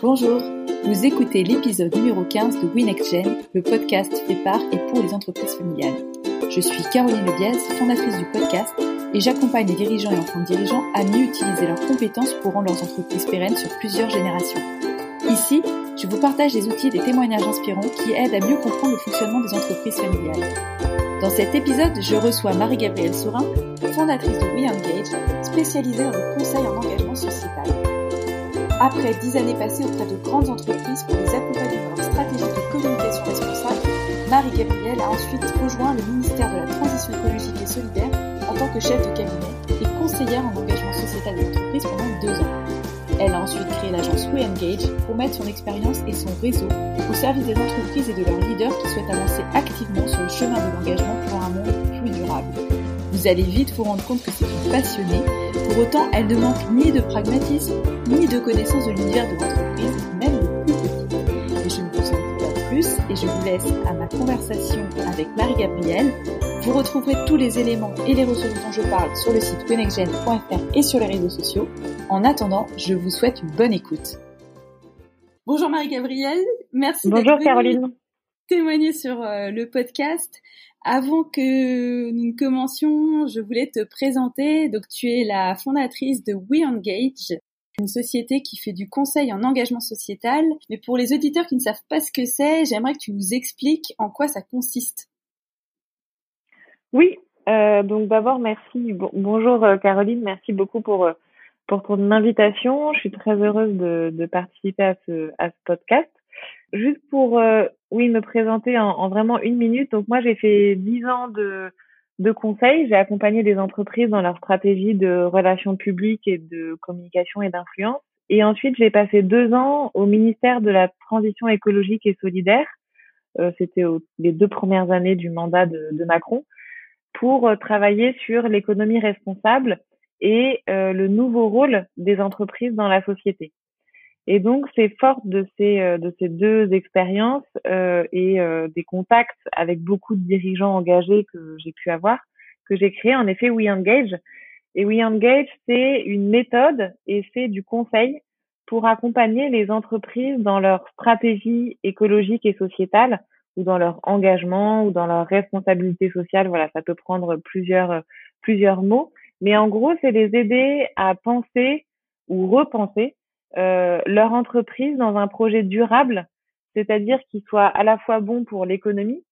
Bonjour, vous écoutez l'épisode numéro 15 de WinExGen, le podcast fait par et pour les entreprises familiales. Je suis Caroline Lebiez, fondatrice du podcast, et j'accompagne les dirigeants et enfants dirigeants à mieux utiliser leurs compétences pour rendre leurs entreprises pérennes sur plusieurs générations. Ici, je vous partage des outils et des témoignages inspirants qui aident à mieux comprendre le fonctionnement des entreprises familiales. Dans cet épisode, je reçois Marie-Gabrielle Sourin, fondatrice de WeEngage, spécialisée dans le conseil en engagement sociétal. Après dix années passées auprès de grandes entreprises pour les accompagner dans leur stratégie de communication responsable, Marie-Gabrielle a ensuite rejoint le ministère de la Transition écologique et solidaire en tant que chef de cabinet et conseillère en engagement sociétal des entreprises pendant deux ans. Elle a ensuite créé l'agence WeEngage pour mettre son expérience et son réseau au service des entreprises et de leurs leaders qui souhaitent avancer activement sur le chemin de l'engagement pour un monde plus durable. Vous allez vite vous rendre compte que c'est une passionnée. Pour autant, elle ne manque ni de pragmatisme, ni de connaissance de l'univers de l'entreprise, même le plus petit. Et je ne vous en dis pas plus et je vous laisse à ma conversation avec Marie-Gabrielle. Vous retrouverez tous les éléments et les ressources dont je parle sur le site wenexgen.fr et sur les réseaux sociaux. En attendant, je vous souhaite une bonne écoute. Bonjour Marie-Gabrielle, merci Bonjour Caroline. témoigner sur euh, le podcast. Avant que nous ne commencions, je voulais te présenter. Donc, tu es la fondatrice de We Engage, une société qui fait du conseil en engagement sociétal. Mais pour les auditeurs qui ne savent pas ce que c'est, j'aimerais que tu nous expliques en quoi ça consiste. Oui, euh, donc d'abord merci. bonjour euh, Caroline, merci beaucoup pour euh, pour ton invitation. Je suis très heureuse de, de participer à ce à ce podcast. Juste pour, euh, oui, me présenter en, en, vraiment une minute. Donc moi, j'ai fait dix ans de, de conseils. J'ai accompagné des entreprises dans leur stratégie de relations publiques et de communication et d'influence. Et ensuite, j'ai passé deux ans au ministère de la Transition écologique et solidaire. Euh, C'était les deux premières années du mandat de, de Macron pour euh, travailler sur l'économie responsable et euh, le nouveau rôle des entreprises dans la société. Et donc, c'est forte de ces, euh, de ces deux expériences euh, et euh, des contacts avec beaucoup de dirigeants engagés que j'ai pu avoir que j'ai créé en effet We Engage. Et We Engage, c'est une méthode et c'est du conseil pour accompagner les entreprises dans leur stratégie écologique et sociétale ou dans leur engagement ou dans leur responsabilité sociale. Voilà, ça peut prendre plusieurs, plusieurs mots. Mais en gros, c'est les aider à penser ou repenser euh, leur entreprise dans un projet durable, c'est-à-dire qu'il soit à la fois bon pour l'économie,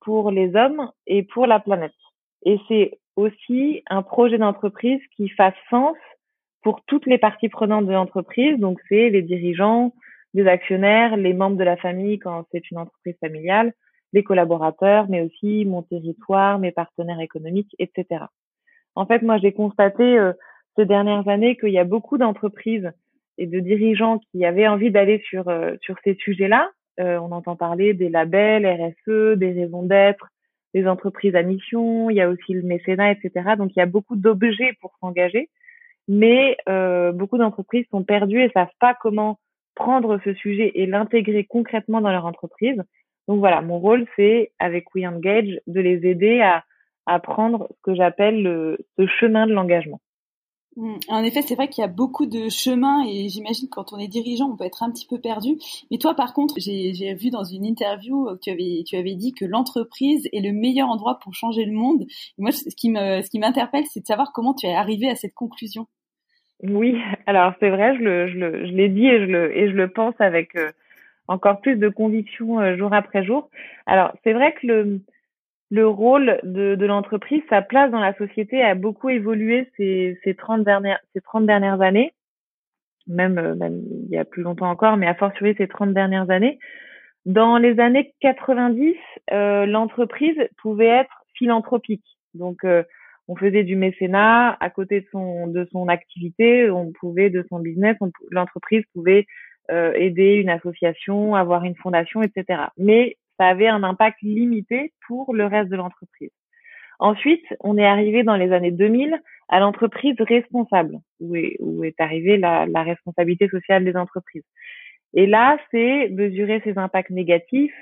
pour les hommes et pour la planète. Et c'est aussi un projet d'entreprise qui fasse sens pour toutes les parties prenantes de l'entreprise. Donc, c'est les dirigeants, les actionnaires, les membres de la famille quand c'est une entreprise familiale, les collaborateurs, mais aussi mon territoire, mes partenaires économiques, etc. En fait, moi, j'ai constaté euh, ces dernières années qu'il y a beaucoup d'entreprises et de dirigeants qui avaient envie d'aller sur euh, ces sujets-là. Euh, on entend parler des labels RSE, des raisons d'être, des entreprises à mission. Il y a aussi le mécénat, etc. Donc il y a beaucoup d'objets pour s'engager, mais euh, beaucoup d'entreprises sont perdues et savent pas comment prendre ce sujet et l'intégrer concrètement dans leur entreprise. Donc voilà, mon rôle c'est avec We Engage de les aider à à prendre ce que j'appelle ce chemin de l'engagement. Mmh. En effet, c'est vrai qu'il y a beaucoup de chemins et j'imagine quand on est dirigeant, on peut être un petit peu perdu. Mais toi, par contre, j'ai vu dans une interview que tu avais, tu avais dit que l'entreprise est le meilleur endroit pour changer le monde. Moi, ce qui me, ce m'interpelle, c'est de savoir comment tu es arrivé à cette conclusion. Oui, alors c'est vrai, je le, je le, je l'ai dit et je le, et je le pense avec euh, encore plus de conviction euh, jour après jour. Alors c'est vrai que le, le rôle de, de l'entreprise, sa place dans la société a beaucoup évolué ces, ces 30 dernières ces 30 dernières années, même, euh, même il y a plus longtemps encore, mais à fortiori ces 30 dernières années. Dans les années 90, euh, l'entreprise pouvait être philanthropique. Donc euh, on faisait du mécénat à côté de son de son activité, on pouvait de son business, l'entreprise pouvait euh, aider une association, avoir une fondation, etc. Mais ça avait un impact limité pour le reste de l'entreprise. Ensuite, on est arrivé dans les années 2000 à l'entreprise responsable, où est, arrivée la, la responsabilité sociale des entreprises. Et là, c'est mesurer ses impacts négatifs,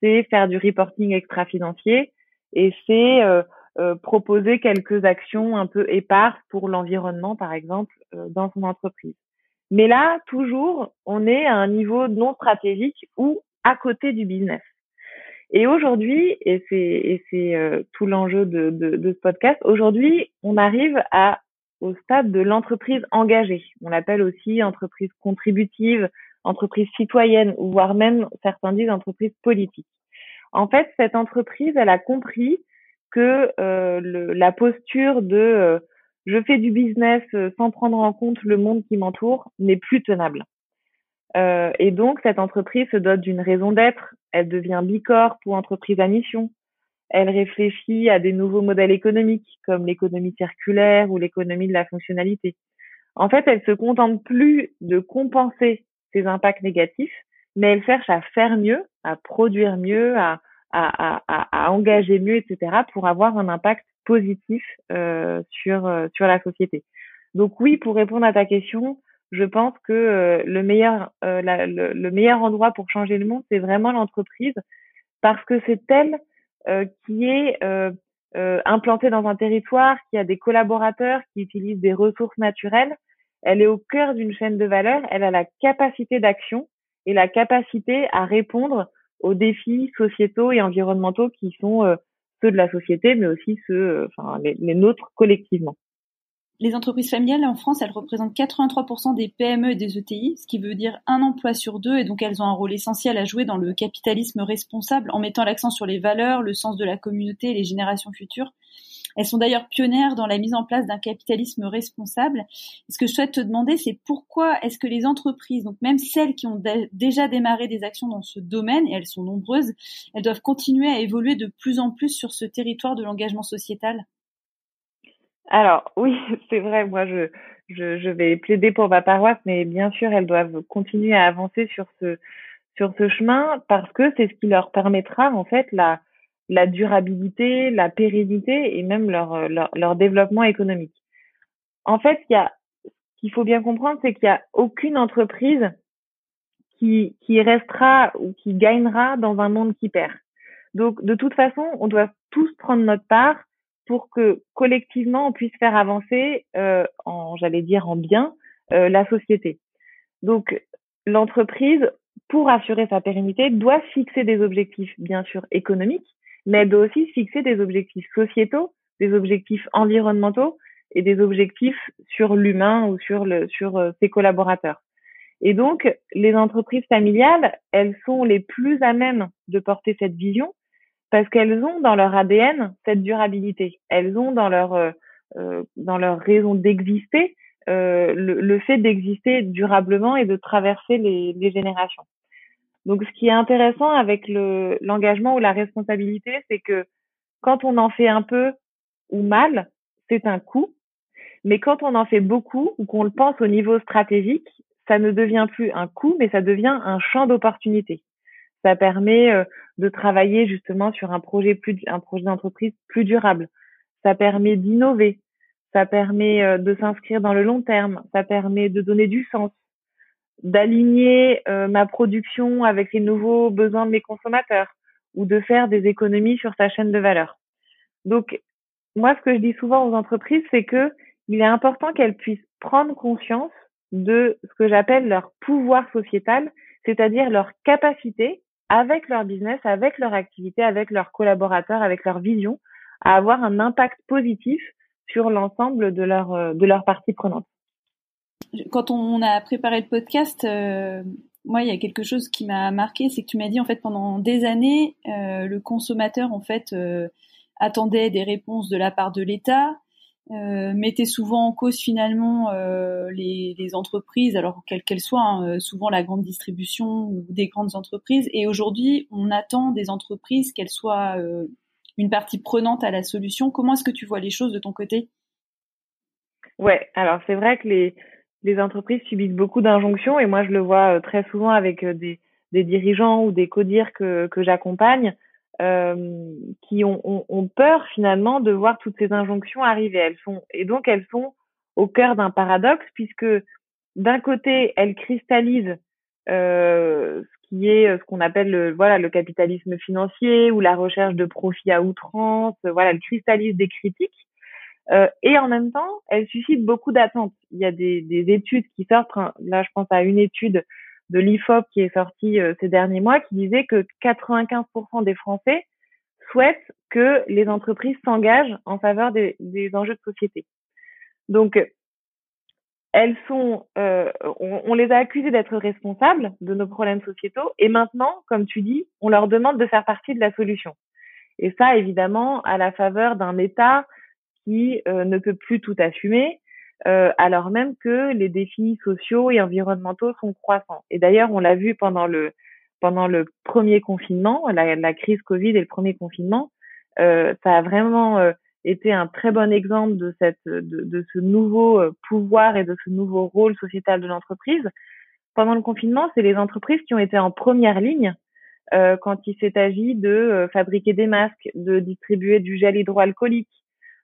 c'est faire du reporting extra-financier et c'est euh, euh, proposer quelques actions un peu éparses pour l'environnement, par exemple, euh, dans son entreprise. Mais là, toujours, on est à un niveau non stratégique ou à côté du business. Et aujourd'hui, et c'est euh, tout l'enjeu de, de, ce podcast, aujourd'hui, on arrive à au stade de l'entreprise engagée. On l'appelle aussi entreprise contributive, entreprise citoyenne, voire même certains disent entreprise politique. En fait, cette entreprise, elle a compris que euh, la posture de euh, je fais du business sans prendre en compte le monde qui m'entoure n'est plus tenable. Euh, et donc, cette entreprise se dote d'une raison d'être. Elle devient bicorp ou entreprise à mission. Elle réfléchit à des nouveaux modèles économiques, comme l'économie circulaire ou l'économie de la fonctionnalité. En fait, elle se contente plus de compenser ses impacts négatifs, mais elle cherche à faire mieux, à produire mieux, à, à, à, à engager mieux, etc., pour avoir un impact positif euh, sur, euh, sur la société. Donc oui, pour répondre à ta question, je pense que euh, le meilleur euh, le, meilleur endroit pour changer le monde, c'est vraiment l'entreprise parce que c'est elle euh, qui est implantée dans un territoire, qui a des collaborateurs, qui utilisent des ressources naturelles. Elle est au cœur d'une chaîne de valeur. Elle a la capacité d'action et la capacité à répondre aux défis sociétaux et environnementaux qui sont ceux de la société, mais aussi ceux, enfin les nôtres collectivement les entreprises familiales en France, elles représentent 83% des PME et des ETI, ce qui veut dire un emploi sur deux, et donc elles ont un rôle essentiel à jouer dans le capitalisme responsable en mettant l'accent sur les valeurs, le sens de la communauté et les générations futures. Elles sont d'ailleurs pionnières dans la mise en place d'un capitalisme responsable. Ce que je souhaite te demander, c'est pourquoi est-ce que les entreprises, donc même celles qui ont déjà démarré des actions dans ce domaine, et elles sont nombreuses, elles doivent continuer à évoluer de plus en plus sur ce territoire de l'engagement sociétal? Alors oui, c'est vrai, moi je, je, je, vais plaider pour ma paroisse, mais bien sûr elles doivent continuer à avancer sur ce sur ce chemin parce que c'est ce qui leur permettra en fait la la durabilité, la pérennité et même leur leur, leur développement économique. En fait, il y a ce qu'il faut bien comprendre, c'est qu'il y a aucune entreprise qui qui restera ou qui gagnera dans un monde qui perd. Donc de toute façon, on doit tous prendre notre part pour que collectivement on puisse faire avancer, euh, j'allais dire en bien, euh, la société. Donc l'entreprise, pour assurer sa pérennité, doit fixer des objectifs bien sûr économiques, mais elle doit aussi fixer des objectifs sociétaux, des objectifs environnementaux et des objectifs sur l'humain ou sur euh, ses collaborateurs. Et donc les entreprises familiales, elles sont les plus à même de porter cette vision parce qu'elles ont dans leur ADN cette durabilité. Elles ont dans leur euh, euh dans leur raison d'exister euh, le, le, fait d'exister durablement et de traverser les, les, générations. Donc, ce qui est intéressant avec le l'engagement ou la responsabilité, c'est que quand on en fait un peu ou mal, c'est un coût. Mais quand on en fait beaucoup ou qu'on le pense au niveau stratégique, ça ne devient plus un coût, mais ça devient un champ d'opportunité. Ça permet euh, de travailler justement sur un projet plus, un projet d'entreprise plus durable. Ça permet d'innover. Ça permet euh, de s'inscrire dans le long terme. Ça permet de donner du sens, d'aligner euh, ma production avec les nouveaux besoins de mes consommateurs ou de faire des économies sur sa chaîne de valeur. Donc, moi, ce que je dis souvent aux entreprises, c'est que il est important qu'elles puissent prendre conscience de ce que j'appelle leur pouvoir sociétal, c'est-à-dire leur capacité avec leur business, avec leur activité, avec leurs collaborateurs, avec leur vision, à avoir un impact positif sur l'ensemble de leur euh, de leurs parties prenantes. Quand on a préparé le podcast, euh, moi il y a quelque chose qui m'a marqué, c'est que tu m'as dit en fait pendant des années euh, le consommateur en fait attendait des réponses de la part de l'État, euh, mettait souvent en cause finalement euh, les, les, entreprises, alors quelles qu'elles soient, hein, euh, souvent la grande distribution ou des grandes entreprises. Et aujourd'hui, on attend des entreprises qu'elles soient euh, une partie prenante à la solution. Comment est-ce que tu vois les choses de ton côté? Ouais, alors c'est vrai que les, les entreprises subissent beaucoup d'injonctions et moi je le vois très souvent avec des, des dirigeants ou des codires que, que j'accompagne euh, qui ont, peur finalement de voir toutes ces injonctions arriver. Elles sont et donc elles sont au cœur d'un paradoxe puisque d'un côté elles cristallisent euh, ce qui est ce qu'on appelle le, voilà le capitalisme financier ou la recherche de profit à outrance. Voilà, elles cristallisent des critiques et en même temps, elles suscitent beaucoup d'attentes. Il y a des, des, études qui sortent. Hein. Là, je pense à une étude de l'IFOP qui est sortie ces derniers mois qui disait que 95% des Français souhaitent que les entreprises s'engagent en faveur des, des enjeux de société. Donc, elles sont, euh, on, les a accusées d'être responsables de nos problèmes sociétaux, et maintenant, comme tu dis, on leur demande de faire partie de la solution. Et ça, évidemment, à la faveur d'un État qui euh, ne peut plus tout assumer, euh, alors même que les défis sociaux et environnementaux sont croissants. Et d'ailleurs, on l'a vu pendant le pendant le premier confinement, la, la, crise Covid et le premier confinement, ça a vraiment était un très bon exemple de cette de, de, ce nouveau euh, pouvoir et de ce nouveau rôle sociétal de l'entreprise. Pendant le confinement, c'est les entreprises qui ont été en première ligne euh, quand il s'est agi de euh, fabriquer des masques, de distribuer du gel hydroalcoolique,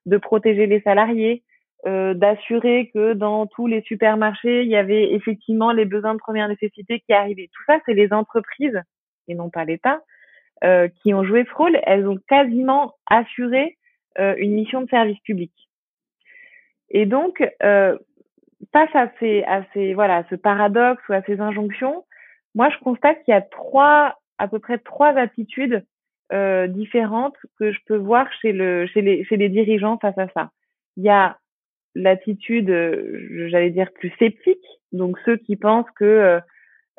de protéger les salariés, euh, d'assurer que dans tous les supermarchés, il y avait effectivement les besoins de première nécessité qui arrivaient. Tout ça, c'est les entreprises et non pas l'État euh, qui ont joué ce rôle. Elles ont quasiment assuré euh, une mission de service public. Et donc, euh, face à ces, à ces, voilà, ce paradoxe ou à ces injonctions, moi, je constate qu'il y a trois, à peu près trois attitudes euh, différentes que je peux voir chez le, chez les, chez les dirigeants face à ça. Il y a l'attitude, euh, j'allais dire plus sceptique, donc ceux qui pensent que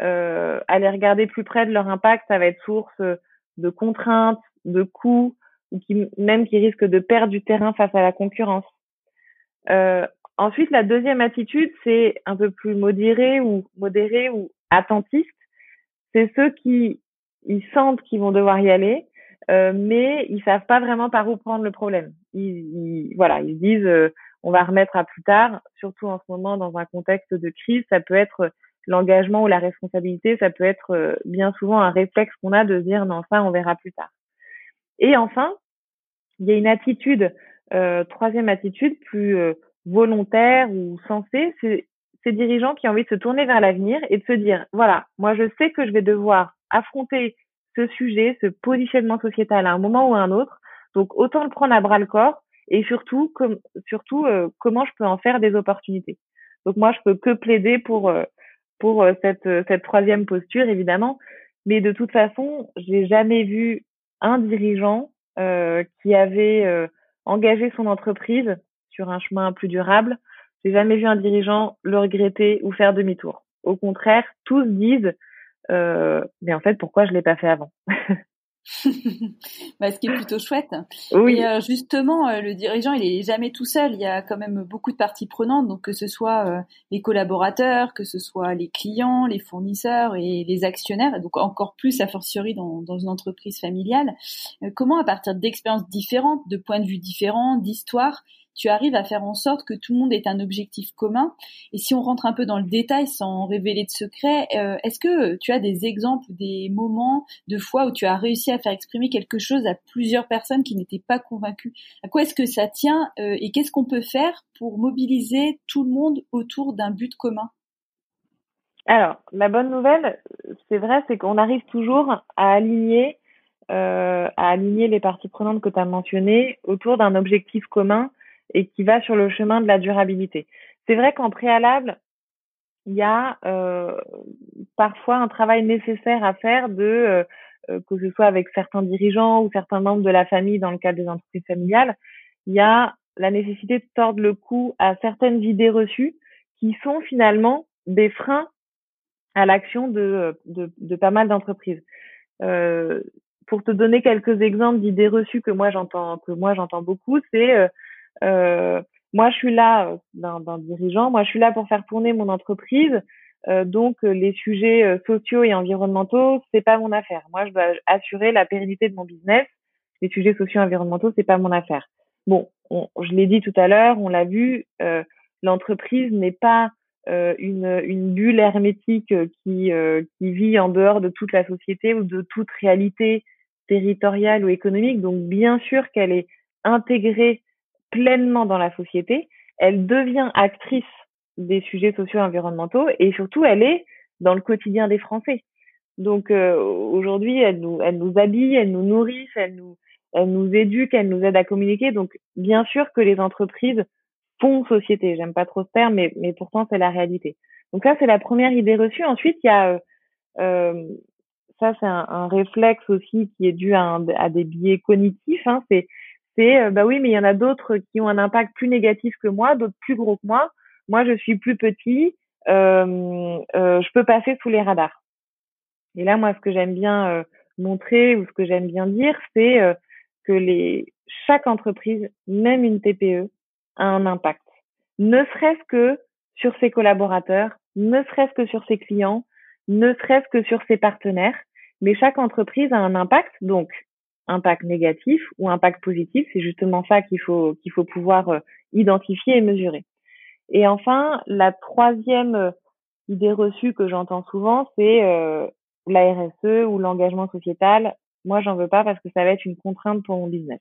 euh, aller regarder plus près de leur impact, ça va être source de contraintes, de coûts, ou qui même qui risquent de perdre du terrain face à la concurrence. Euh, ensuite, la deuxième attitude, c'est un peu plus modéré ou modéré ou attentiste. C'est ceux qui ils sentent qu'ils vont devoir y aller, euh, mais ils savent pas vraiment par où prendre le problème. Ils, voilà, ils disent euh, on va remettre à plus tard. Surtout en ce moment dans un contexte de crise, ça peut être l'engagement ou la responsabilité, ça peut être euh, bien souvent un réflexe qu'on a de dire non ça on verra plus tard. Et enfin, il y a une attitude, euh, troisième attitude, plus euh, volontaire ou sensée, c'est ces dirigeants qui ont envie de se tourner vers l'avenir et de se dire, voilà, moi je sais que je vais devoir affronter ce sujet, ce positionnement sociétal à un moment ou à un autre, donc autant le prendre à bras le corps et surtout, comme, surtout euh, comment je peux en faire des opportunités. Donc moi je peux que plaider pour pour cette cette troisième posture évidemment, mais de toute façon, j'ai jamais vu un dirigeant euh, qui avait euh, engagé son entreprise sur un chemin plus durable. J'ai jamais vu un dirigeant le regretter ou faire demi-tour. Au contraire, tous disent euh, mais en fait pourquoi je l'ai pas fait avant? bah, ce qui est plutôt chouette. Oui. Et euh, justement, euh, le dirigeant, il est jamais tout seul. Il y a quand même beaucoup de parties prenantes, donc que ce soit euh, les collaborateurs, que ce soit les clients, les fournisseurs et les actionnaires, donc encore plus a fortiori dans, dans une entreprise familiale. comment, à partir d'expériences différentes, de points de vue différents, d'histoires, tu arrives à faire en sorte que tout le monde ait un objectif commun. Et si on rentre un peu dans le détail sans révéler de secret, euh, est-ce que tu as des exemples, des moments de fois où tu as réussi à faire exprimer quelque chose à plusieurs personnes qui n'étaient pas convaincues? À quoi est-ce que ça tient euh, et qu'est-ce qu'on peut faire pour mobiliser tout le monde autour d'un but commun? Alors, la bonne nouvelle, c'est vrai, c'est qu'on arrive toujours à aligner, euh, à aligner les parties prenantes que tu as mentionnées autour d'un objectif commun et qui va sur le chemin de la durabilité. C'est vrai qu'en préalable, il y a euh, parfois un travail nécessaire à faire de euh, euh, que ce soit avec certains dirigeants ou certains membres de la famille dans le cadre des entreprises familiales, il y a la nécessité de tordre le cou à certaines idées reçues qui sont finalement des freins à l'action de, de, de, pas mal d'entreprises. Euh, pour te donner quelques exemples d'idées reçues que moi j'entends que moi j'entends beaucoup, c'est euh, moi, je suis là euh, d'un dirigeant. Moi, je suis là pour faire tourner mon entreprise. Euh, donc, les sujets sociaux et environnementaux, c'est pas mon affaire. Moi, je dois assurer la pérennité de mon business. Les sujets sociaux et environnementaux, c'est pas mon affaire. Bon, je l'ai dit tout à l'heure, on l'a vu, euh, l'entreprise n'est pas euh, une, une, bulle hermétique qui, qui vit en dehors de toute la société ou de toute réalité territoriale ou économique. Donc, bien sûr qu'elle est intégrée pleinement dans la société, elle devient actrice des sujets sociaux et environnementaux et surtout elle est dans le quotidien des Français. Donc euh, aujourd'hui, elle nous, elle habille, elle nous nourrit, elle nous, éduquent, elles nous aident à communiquer. Donc, bien sûr que les entreprises font société. J'aime pas trop ce terme, mais, pourtant c'est la réalité. Donc ça, c'est la première idée reçue. Ensuite, il y a euh, ça, c'est un, réflexe aussi qui est dû à, des biais cognitifs. Hein. C'est euh, bah oui, mais il y en a d'autres qui ont un impact plus négatif que moi, d'autres plus gros que moi. Moi, je suis plus petit, euh, euh, je peux passer sous les radars. Et là, moi, ce que j'aime bien euh, montrer ou ce que j'aime bien dire, c'est euh, que les chaque entreprise, même une TPE, a un impact. Ne serait-ce que sur ses collaborateurs, ne serait-ce que sur ses clients, ne serait-ce que sur ses partenaires. Mais chaque entreprise a un impact, donc impact négatif ou impact positif. C'est justement ça qu'il faut qu'il faut pouvoir euh, identifier et mesurer. Et enfin, la troisième euh, idée reçue que j'entends souvent, c'est euh, la RSE ou l'engagement sociétal. Moi, j'en veux pas parce que ça va être une contrainte pour mon business.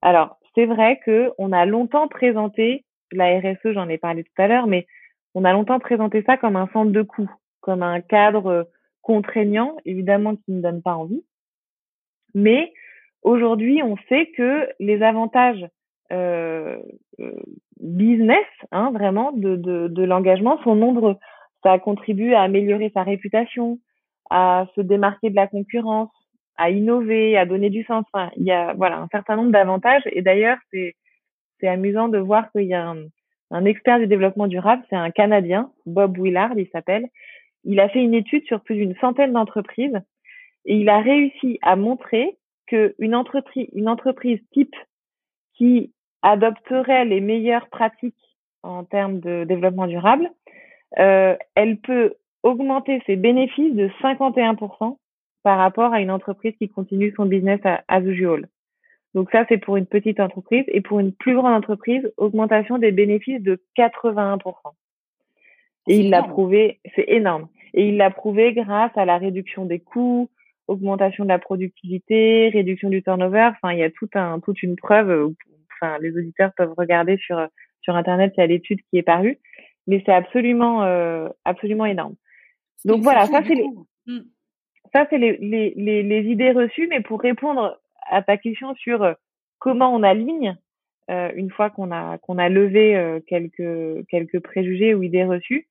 Alors, c'est vrai que on a longtemps présenté la RSE, j'en ai parlé tout à l'heure, mais on a longtemps présenté ça comme un centre de coût, comme un cadre contraignant, évidemment qui ne donne pas envie. Mais aujourd'hui, on sait que les avantages euh, euh, business, hein, vraiment, de, de, de l'engagement sont nombreux. Ça contribue à améliorer sa réputation, à se démarquer de la concurrence, à innover, à donner du sens. Enfin, il y a voilà un certain nombre d'avantages. Et d'ailleurs, c'est c'est amusant de voir qu'il y a un, un expert du développement durable, c'est un Canadien, Bob Willard, il s'appelle. Il a fait une étude sur plus d'une centaine d'entreprises et il a réussi à montrer que une entreprise, une entreprise type qui adopterait les meilleures pratiques en termes de développement durable, euh, elle peut augmenter ses bénéfices de 51% par rapport à une entreprise qui continue son business à, as usual. Donc ça, c'est pour une petite entreprise. Et pour une plus grande entreprise, augmentation des bénéfices de 81%. Et il l'a prouvé, c'est énorme. Et il l'a prouvé grâce à la réduction des coûts, augmentation de la productivité, réduction du turnover. Enfin, il y a tout un, toute une preuve. Enfin, les auditeurs peuvent regarder sur sur internet. Il y a l'étude qui est parue, mais c'est absolument euh, absolument énorme. Donc voilà, ça c'est les, mmh. ça c'est les, les, les, les idées reçues. Mais pour répondre à ta question sur euh, comment on aligne euh, une fois qu'on a qu'on a levé euh, quelques quelques préjugés ou idées reçues.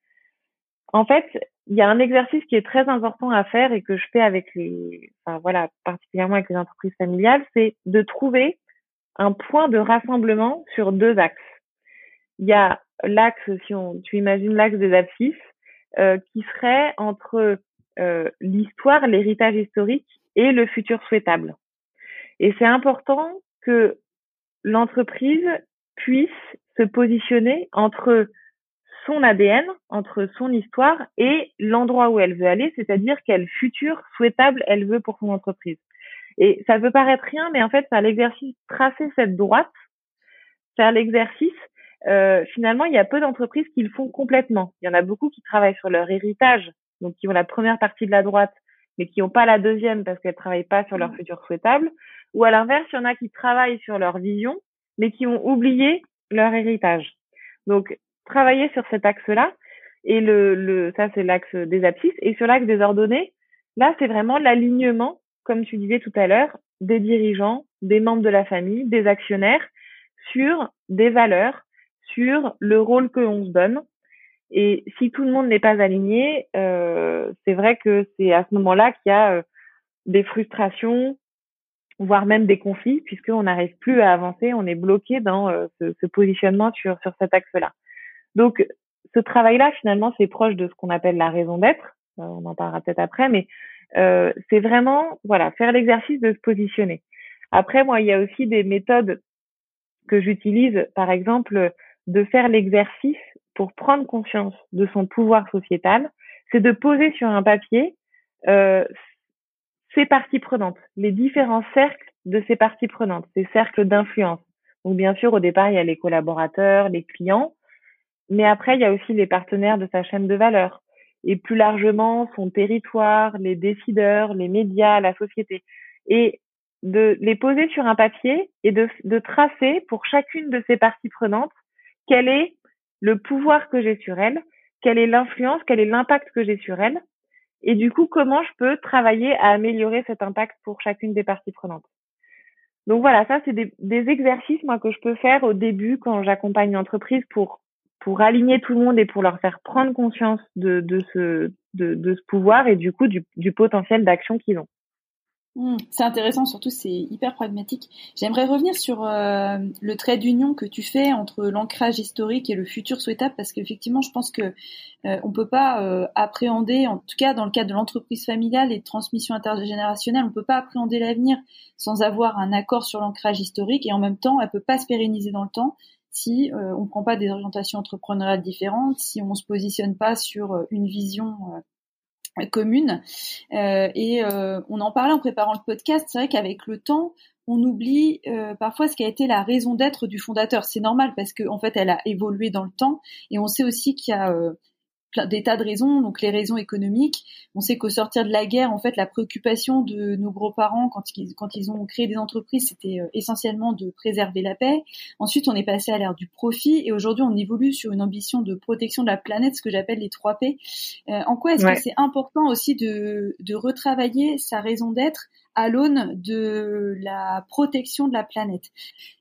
En fait, il y a un exercice qui est très important à faire et que je fais avec les, enfin voilà, particulièrement avec les entreprises familiales, c'est de trouver un point de rassemblement sur deux axes. Il y a l'axe, si on, tu imagines l'axe des abscisses, euh, qui serait entre euh, l'histoire, l'héritage historique et le futur souhaitable. Et c'est important que l'entreprise puisse se positionner entre son ADN, entre son histoire et l'endroit où elle veut aller, c'est-à-dire quel futur souhaitable elle veut pour son entreprise. Et ça peut paraître rien, mais en fait, faire l'exercice, tracer cette droite, faire l'exercice, euh, finalement, il y a peu d'entreprises qui le font complètement. Il y en a beaucoup qui travaillent sur leur héritage, donc qui ont la première partie de la droite, mais qui n'ont pas la deuxième parce qu'elles travaillent pas sur leur mmh. futur souhaitable. Ou à l'inverse, il y en a qui travaillent sur leur vision, mais qui ont oublié leur héritage. Donc, travailler sur cet axe-là, et ça c'est l'axe des abscisses, et sur l'axe des ordonnées, là c'est vraiment l'alignement, comme tu disais tout à l'heure, des dirigeants, des membres de la famille, des actionnaires, sur des valeurs, sur le rôle que l'on se donne. Et si tout le monde n'est pas aligné, euh, c'est vrai que c'est à ce moment-là qu'il y a euh, des frustrations, voire même des conflits, puisqu'on n'arrive plus à avancer, on est bloqué dans euh, ce, ce, positionnement sur, sur cet axe-là. Donc, ce travail-là, finalement, c'est proche de ce qu'on appelle la raison d'être. Euh, on en parlera peut-être après, mais euh, c'est vraiment, voilà, faire l'exercice de se positionner. Après, moi, il y a aussi des méthodes que j'utilise, par exemple, de faire l'exercice pour prendre conscience de son pouvoir sociétal, c'est de poser sur un papier euh, ces parties prenantes, les différents cercles de ces parties prenantes, ces cercles d'influence. Donc bien sûr, au départ, il y a les collaborateurs, les clients, mais après, il y a aussi les partenaires de sa chaîne de valeur et plus largement son territoire, les décideurs, les médias, la société. Et de les poser sur un papier et de, de tracer pour chacune de ces parties prenantes quel est le pouvoir que j'ai sur elles, quelle est l'influence, quel est l'impact que j'ai sur elles, et du coup, comment je peux travailler à améliorer cet impact pour chacune des parties prenantes. donc voilà, ça c'est des, des, exercices moi que je peux faire au début quand j'accompagne une entreprise pour pour aligner tout le monde et pour leur faire prendre conscience de, ce pouvoir et du coup du, du potentiel d'action qu'ils ont. Hmm, c'est intéressant, surtout c'est hyper pragmatique. J'aimerais revenir sur euh, le trait d'union que tu fais entre l'ancrage historique et le futur souhaitable, parce qu'effectivement, je pense que euh, on peut pas euh, appréhender, en tout cas dans le cadre de l'entreprise familiale et de transmission intergénérationnelle, on peut pas appréhender l'avenir sans avoir un accord sur l'ancrage historique, et en même temps, elle peut pas se pérenniser dans le temps si euh, on prend pas des orientations entrepreneuriales différentes, si on se positionne pas sur une vision commune. Euh, et euh, on en parlait en préparant le podcast. C'est vrai qu'avec le temps, on oublie euh, parfois ce qui a été la raison d'être du fondateur. C'est normal parce qu'en en fait, elle a évolué dans le temps. Et on sait aussi qu'il y a des tas de raisons, donc les raisons économiques. On sait qu'au sortir de la guerre, en fait, la préoccupation de nos gros-parents quand ils, quand ils ont créé des entreprises, c'était euh, essentiellement de préserver la paix. Ensuite, on est passé à l'ère du profit et aujourd'hui, on évolue sur une ambition de protection de la planète, ce que j'appelle les 3 P. Euh, en quoi est-ce que c'est important aussi de, de retravailler sa raison d'être à l'aune de la protection de la planète.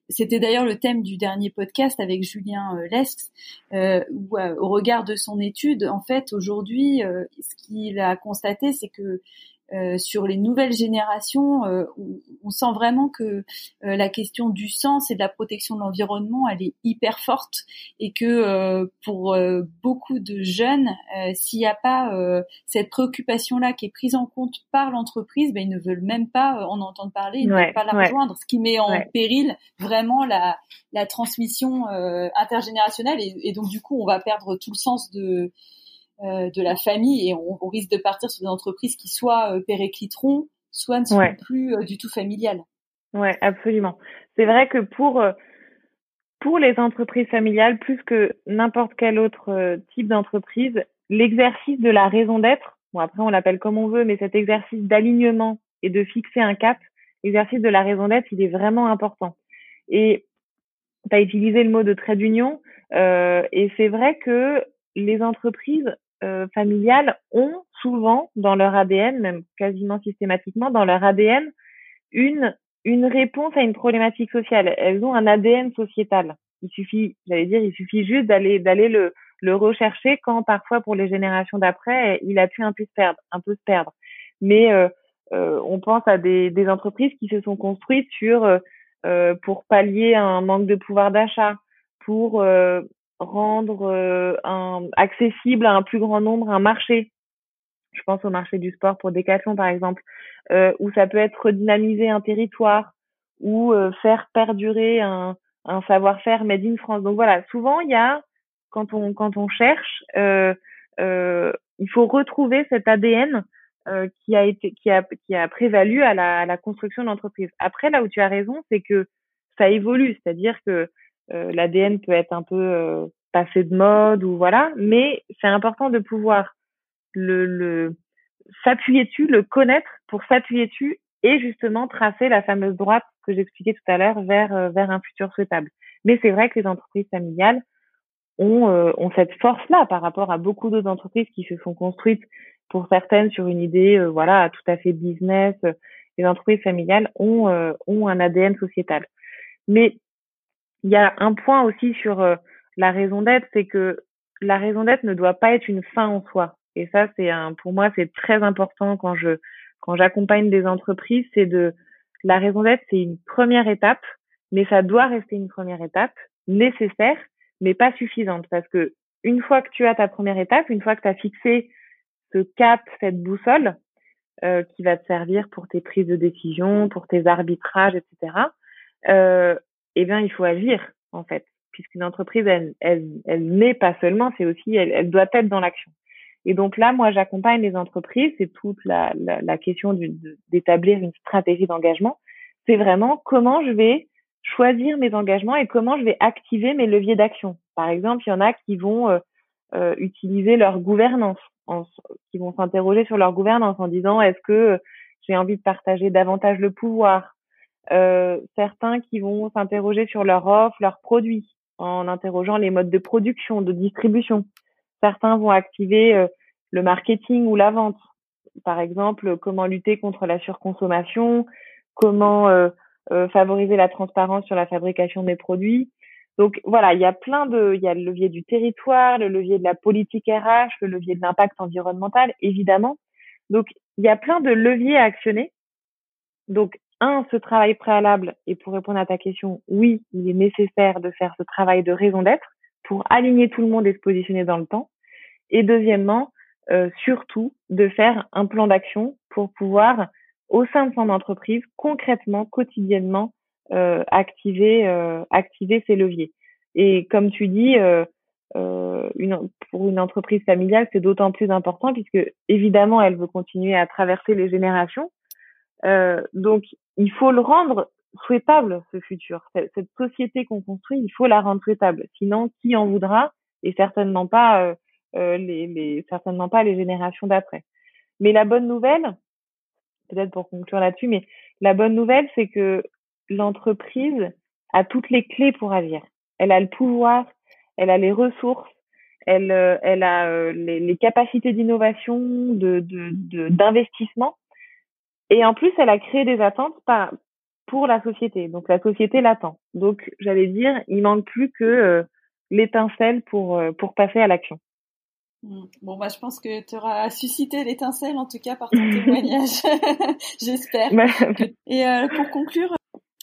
C'était d'ailleurs le thème du dernier podcast avec Julien euh, Lesques, euh, euh, au regard de son étude, en fait, aujourd'hui, ce qu'il a constaté, c'est que euh, sur les nouvelles générations, euh, on, sent vraiment que euh, la question du sens et de la protection de l'environnement, elle est hyper forte et que pour beaucoup de jeunes, s'il n'y a pas cette préoccupation-là qui est prise en compte par l'entreprise, ben, ils ne veulent même pas en entendre parler, ils ne veulent pas la rejoindre, ce qui met en péril vraiment la, la transmission intergénérationnelle et, et, donc du coup, on va perdre tout le sens de euh, de la famille et on, risque de partir sur des entreprises qui soit euh, péricliteront, soit ne sont plus euh, du tout familiales. Ouais, absolument. C'est vrai que pour pour les entreprises familiales, plus que n'importe quel autre type d'entreprise, l'exercice de la raison d'être, bon après on l'appelle comme on veut, mais cet exercice d'alignement et de fixer un cap, l'exercice de la raison d'être, il est vraiment important. Et tu as utilisé le mot de trait d'union, euh, et c'est vrai que les entreprises euh, familiales ont souvent dans leur ADN, même quasiment systématiquement dans leur ADN, une une réponse à une problématique sociale. Elles ont un ADN sociétal. Il suffit, j'allais dire, il suffit juste d'aller d'aller le le rechercher quand parfois pour les générations d'après, il a pu un peu se perdre, un peu se perdre. Mais euh, euh, on pense à des, des entreprises qui se sont construites sur euh, pour pallier un manque de pouvoir d'achat, pour rendre euh, un, accessible à un plus grand nombre un marché. Je pense au marché du sport pour Decathlon par exemple, euh, où ça peut être redynamiser un territoire ou euh, faire perdurer un, un savoir-faire made in France. Donc voilà, souvent il y a quand on quand on cherche, euh, euh, il faut retrouver cet ADN qui a été qui a qui a prévalu à la, à la construction de l'entreprise. Après là où tu as raison, c'est que ça évolue, c'est-à-dire que euh, l'ADN peut être un peu euh, passé de mode ou voilà, mais c'est important de pouvoir le, le s'appuyer dessus, le connaître pour s'appuyer dessus et justement tracer la fameuse droite que j'expliquais tout à l'heure vers euh, vers un futur souhaitable. Mais c'est vrai que les entreprises familiales ont, ont cette force-là par rapport à beaucoup d'autres entreprises qui se sont construites pour certaines sur une idée voilà tout à fait business. Les entreprises familiales ont ont un ADN sociétal. Mais il y a un point aussi sur euh, la raison d'être, c'est que la raison d'être ne doit pas être une fin en soi. Et ça, c'est un, pour moi, c'est très important quand je, quand j'accompagne des entreprises, c'est de, la raison d'être, c'est une première étape, mais ça doit rester une première étape nécessaire, mais pas suffisante, parce que une fois que tu as ta première étape, une fois que tu as fixé ce cap, cette boussole, euh, qui va te servir pour tes prises de décision, pour tes arbitrages, etc. Euh, eh bien, il faut agir, en fait, puisqu'une entreprise, elle, elle, elle n'est pas seulement, c'est aussi, elle, elle doit être dans l'action. Et donc là, moi, j'accompagne les entreprises, c'est toute la, la, la question d'établir une stratégie d'engagement. C'est vraiment comment je vais choisir mes engagements et comment je vais activer mes leviers d'action. Par exemple, il y en a qui vont euh, euh utiliser leur gouvernance, en, qui vont s'interroger sur leur gouvernance en disant est-ce que j'ai envie de partager davantage le pouvoir? euh, certains qui vont s'interroger sur leur offre, leurs produits, en interrogeant les modes de production, de distribution. Certains vont activer euh, le marketing ou la vente. Par exemple, comment lutter contre la surconsommation, comment euh, favoriser la transparence sur la fabrication des produits. Donc voilà, il y a plein de, il y a le levier du territoire, le levier de la politique RH, le levier de l'impact environnemental, évidemment. Donc il y a plein de leviers à actionner. Donc un, ce travail préalable, et pour répondre à ta question, oui, il est nécessaire de faire ce travail de raison d'être pour aligner tout le monde et se positionner dans le temps. Et deuxièmement, euh, surtout, de faire un plan d'action pour pouvoir, au sein de son entreprise, concrètement, quotidiennement, euh, activer, euh, activer ces leviers. Et comme tu dis, euh, pour une entreprise familiale, c'est d'autant plus important puisque évidemment, elle veut continuer à traverser les générations. Euh, donc, il faut le rendre souhaitable, ce futur. Cette, société qu'on construit, il faut la rendre souhaitable. Sinon, qui en voudra Et certainement pas euh, euh, les, les, certainement pas les générations d'après. Mais la bonne nouvelle, peut-être pour conclure là-dessus, mais la bonne nouvelle, c'est que l'entreprise a toutes les clés pour agir. Elle a le pouvoir, elle a les ressources, elle, euh, elle a les, les capacités d'innovation, de, d'investissement et en plus, elle a créé des attentes par, pour la société. Donc la société l'attend. Donc j'allais dire, il manque plus que euh, l'étincelle pour euh, pour passer à l'action. Mmh. Bon bah je pense que tu auras suscité l'étincelle en tout cas par ton témoignage. J'espère. Et euh, pour conclure,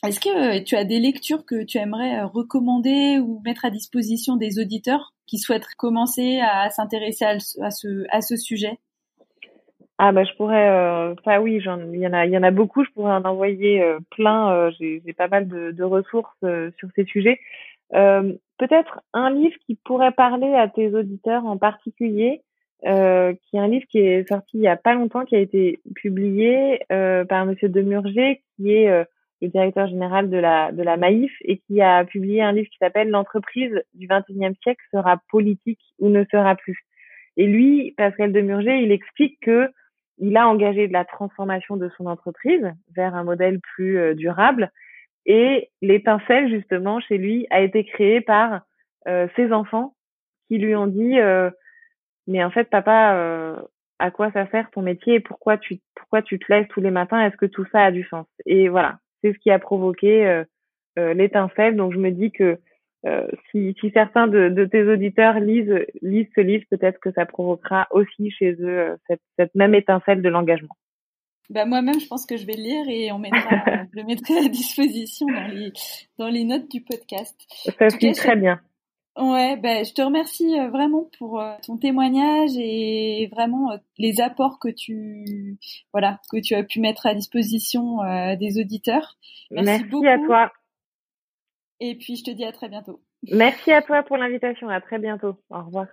est-ce que tu as des lectures que tu aimerais recommander ou mettre à disposition des auditeurs qui souhaitent commencer à s'intéresser à, à, ce à ce sujet? Ah bah je pourrais, euh, enfin oui, il y en a, il y en a beaucoup. Je pourrais en envoyer euh, plein. Euh, j'ai, pas mal de, de ressources euh, sur ces sujets. Peut-être un livre qui pourrait parler à tes auditeurs en particulier, qui est un livre qui est sorti il y a pas longtemps, qui a été publié par Monsieur Demurger, qui est le directeur général de la de la Maïf et qui a publié un livre qui s'appelle L'entreprise du XXIe siècle sera politique ou ne sera plus. Et lui, Pascal Demurger, il explique que il a engagé de la transformation de son entreprise vers un modèle plus euh, durable. Et l'étincelle, justement, chez lui, a été créée par euh, ses enfants qui lui ont dit euh, Mais en fait, papa, à quoi ça sert ton métier et pourquoi tu, pourquoi tu te lèves tous les matins? Est-ce que tout ça a du sens? Et voilà, c'est ce qui a provoqué l'étincelle. Donc, je me dis que euh, si, si, certains de, de, tes auditeurs lisent, lisent ce livre, peut-être que ça provoquera aussi chez eux euh, cette, cette même étincelle de l'engagement. Bah moi-même, je pense que je vais le lire et on mettra, je le mettrai à disposition dans les, dans les notes du podcast. Ça se très bien. Ouais, bah, je te remercie euh, vraiment pour ton témoignage et vraiment les apports que tu voilà que tu as pu mettre à disposition des auditeurs. Merci, Merci beaucoup. à toi. Et puis, je te dis à très bientôt. Merci à toi pour l'invitation. À très bientôt. Au revoir.